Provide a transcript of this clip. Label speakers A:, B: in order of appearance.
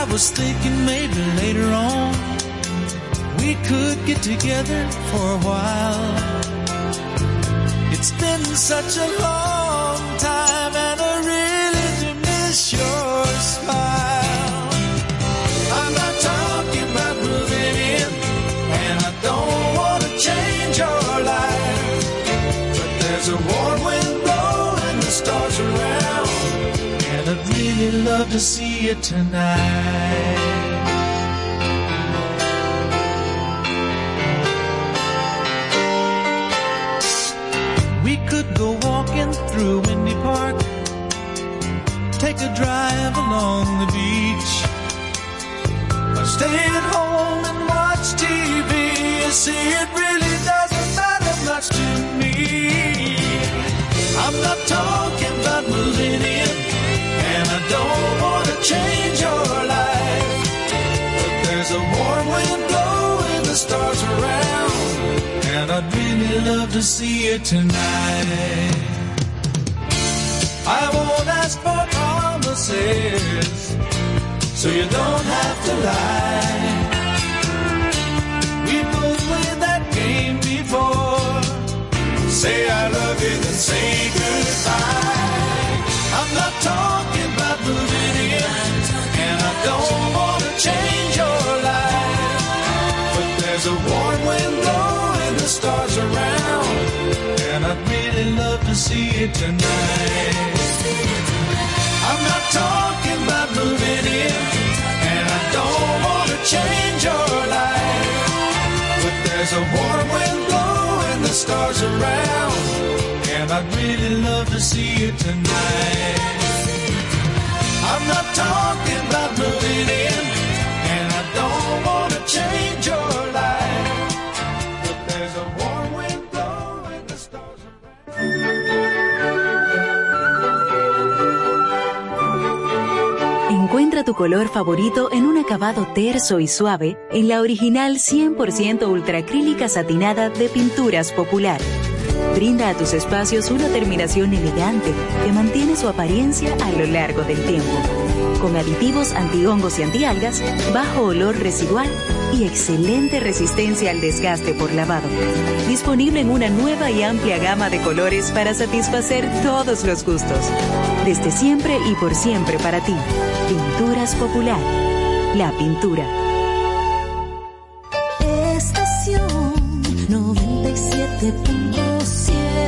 A: I was thinking maybe later on we could get together for a while. It's been such a long time and love to see you tonight. We could go walking through Windy Park, take a drive along the beach, or stay at home and watch TV. You see, it really doesn't matter much to me. I'm not talking about moving in, and I don't want to change your life. But there's a warm wind blowing the stars around, and I'd really love to see you tonight. I won't ask for promises, so you don't have to lie. We both played that game before. Say I love you, then say goodbye. To tonight. I'm not talking about moving in, and I don't want to change your life. But there's a warm wind blowing the stars around, and I'd really love to see you tonight. I'm not talking about moving in,
B: color favorito en un acabado terso y suave en la original 100% ultracrílica satinada de Pinturas Popular. Brinda a tus espacios una terminación elegante que mantiene su apariencia a lo largo del tiempo. Con aditivos antihongos y antialgas, bajo olor residual y excelente resistencia al desgaste por lavado. Disponible en una nueva y amplia gama de colores para satisfacer todos los gustos. Desde siempre y por siempre para ti. Pinturas Popular. La pintura.
C: Estación